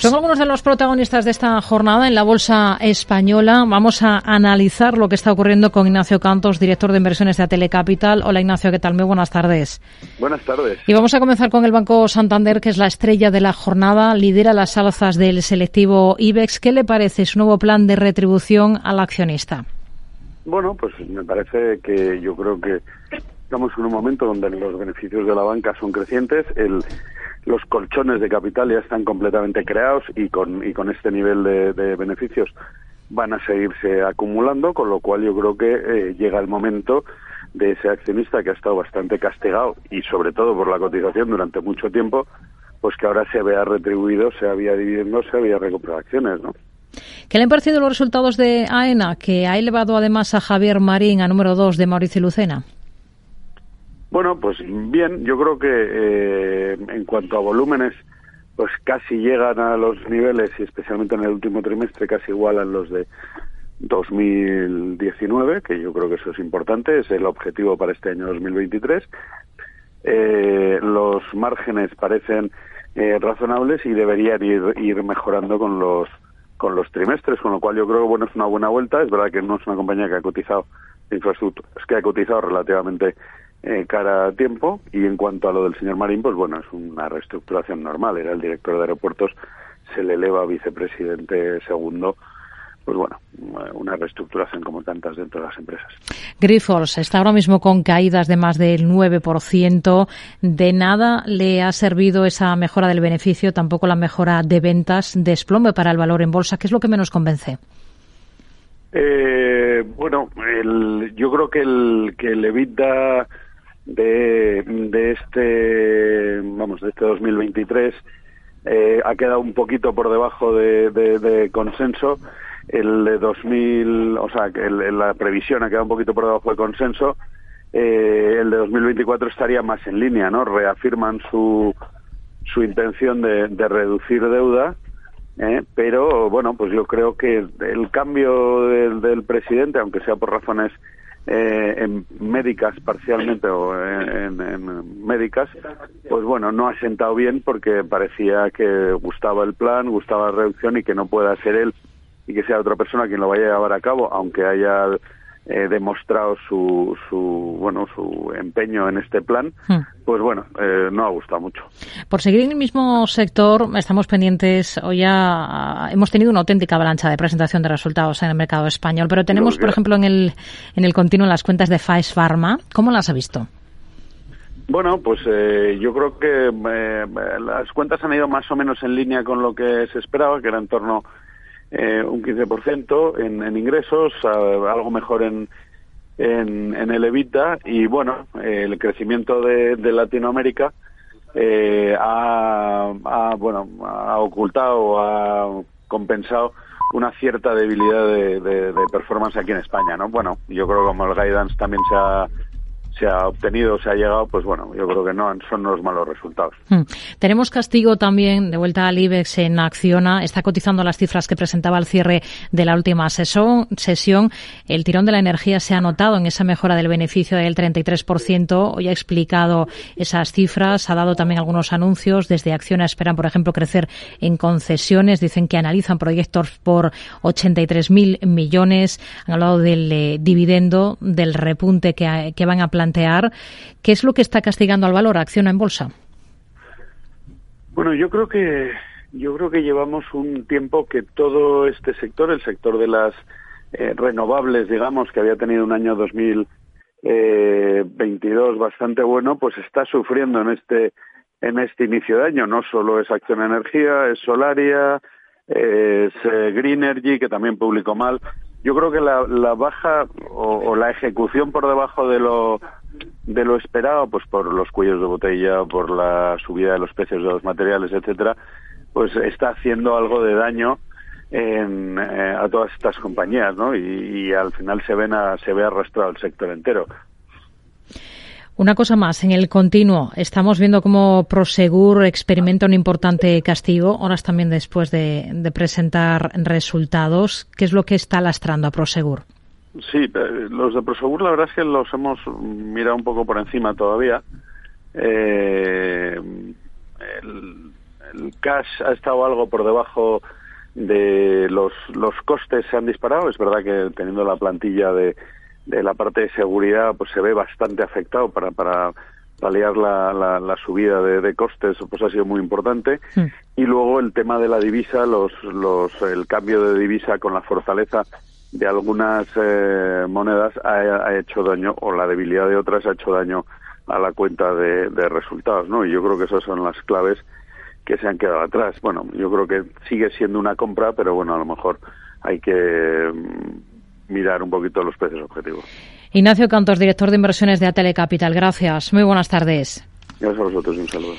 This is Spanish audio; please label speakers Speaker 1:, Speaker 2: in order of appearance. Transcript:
Speaker 1: Son algunos de los protagonistas de esta jornada en la Bolsa Española. Vamos a analizar lo que está ocurriendo con Ignacio Cantos, director de inversiones de Atelecapital. Hola Ignacio, ¿qué tal? Muy buenas tardes.
Speaker 2: Buenas tardes.
Speaker 1: Y vamos a comenzar con el Banco Santander, que es la estrella de la jornada, lidera las alzas del selectivo IBEX. ¿Qué le parece su nuevo plan de retribución al accionista?
Speaker 2: Bueno, pues me parece que yo creo que estamos en un momento donde los beneficios de la banca son crecientes, el, los colchones de capital ya están completamente creados y con, y con este nivel de, beneficios van a seguirse acumulando, con lo cual yo creo que eh, llega el momento de ese accionista que ha estado bastante castigado y sobre todo por la cotización durante mucho tiempo, pues que ahora se vea retribuido, se había dividiendo, se había recuperado acciones, ¿no?
Speaker 1: ¿Qué le han parecido los resultados de AENA, que ha elevado además a Javier Marín a número 2 de Mauricio Lucena?
Speaker 2: Bueno, pues bien, yo creo que eh, en cuanto a volúmenes, pues casi llegan a los niveles, y especialmente en el último trimestre, casi igualan los de 2019, que yo creo que eso es importante, es el objetivo para este año 2023. Eh, los márgenes parecen eh, razonables y deberían ir, ir mejorando con los con los trimestres, con lo cual yo creo que bueno es una buena vuelta. Es verdad que no es una compañía que ha cotizado infraestructura, es que ha cotizado relativamente eh, cara a tiempo y en cuanto a lo del señor Marín, pues bueno, es una reestructuración normal. Era el director de aeropuertos, se le eleva a vicepresidente segundo pues bueno, una reestructuración como tantas dentro de las empresas.
Speaker 1: Grifols está ahora mismo con caídas de más del 9%. De nada le ha servido esa mejora del beneficio, tampoco la mejora de ventas, desplome para el valor en bolsa. ¿Qué es lo que menos convence?
Speaker 2: Eh, bueno, el, yo creo que el, que el EBITDA de, de este, vamos, de este 2023 eh, ha quedado un poquito por debajo de, consenso. El de 2000, o sea, el, la previsión ha quedado un poquito por debajo de consenso. Eh, el de 2024 estaría más en línea, ¿no? Reafirman su, su intención de, de reducir deuda, ¿eh? pero bueno, pues yo creo que el cambio del, del presidente, aunque sea por razones eh, en médicas parcialmente o en, médicas, pues bueno, no ha sentado bien porque parecía que gustaba el plan, gustaba la reducción y que no pueda ser él y que sea otra persona quien lo vaya a llevar a cabo, aunque haya eh, demostrado su, su bueno su empeño en este plan, hmm. pues bueno, eh, no ha gustado mucho.
Speaker 1: Por seguir en el mismo sector, estamos pendientes, hoy ya hemos tenido una auténtica avalancha de presentación de resultados en el mercado español, pero tenemos, por ejemplo, en el, en el continuo las cuentas de Faes Pharma. ¿Cómo las ha visto?
Speaker 2: Bueno, pues eh, yo creo que las cuentas han ido más o menos en línea con lo que se esperaba, que era en torno eh, un 15% en, en ingresos, algo mejor en, en, en, el evita y bueno, el crecimiento de, de Latinoamérica eh, ha, ha, bueno, ha ocultado, ha compensado una cierta debilidad de, de, performance aquí en España, ¿no? Bueno, yo creo que como el guidance también se ha se ha obtenido, se ha llegado, pues bueno, yo creo que no son los malos resultados. Hmm.
Speaker 1: Tenemos castigo también de vuelta al IBEX en Acciona. Está cotizando las cifras que presentaba al cierre de la última sesión. sesión. El tirón de la energía se ha notado en esa mejora del beneficio del 33%. Hoy ha explicado esas cifras, ha dado también algunos anuncios. Desde Acciona esperan, por ejemplo, crecer en concesiones. Dicen que analizan proyectos por 83.000 millones. Han hablado del eh, dividendo, del repunte que, que van a plantear qué es lo que está castigando al valor acciona en bolsa.
Speaker 2: Bueno, yo creo que yo creo que llevamos un tiempo que todo este sector, el sector de las eh, renovables, digamos, que había tenido un año 2022 eh, bastante bueno, pues está sufriendo en este en este inicio de año. No solo es Acción Energía, es Solaria, es eh, Green Energy, que también publicó mal. Yo creo que la, la baja o, o, la ejecución por debajo de lo de lo esperado, pues por los cuellos de botella, por la subida de los precios de los materiales, etcétera, pues está haciendo algo de daño en, eh, a todas estas compañías, ¿no? Y, al final se ven a, se ve arrastrado el sector entero.
Speaker 1: Una cosa más, en el continuo, estamos viendo cómo Prosegur experimenta un importante castigo, horas también después de, presentar resultados. ¿Qué es lo que está lastrando a Prosegur?
Speaker 2: Sí, los de Prosegur la verdad es que los hemos mirado un poco por encima todavía. Eh, el cash ha estado algo por debajo de los, los costes se han disparado. Es verdad que teniendo la plantilla de, de la parte de seguridad, pues se ve bastante afectado para, para paliar la, la, subida de, costes, pues ha sido muy importante. Hmm. Y luego el tema de la divisa, los, los, el cambio de divisa con la fortaleza de algunas eh, monedas ha, ha, hecho daño, o la debilidad de otras ha hecho daño a la cuenta de, de resultados, ¿no? Y yo creo que esas son las claves que se han quedado atrás. Bueno, yo creo que sigue siendo una compra, pero bueno, a lo mejor hay que mirar un poquito los precios objetivos.
Speaker 1: Ignacio Cantos, director de inversiones de Atele Capital. Gracias. Muy buenas tardes.
Speaker 2: Gracias a vosotros un saludo.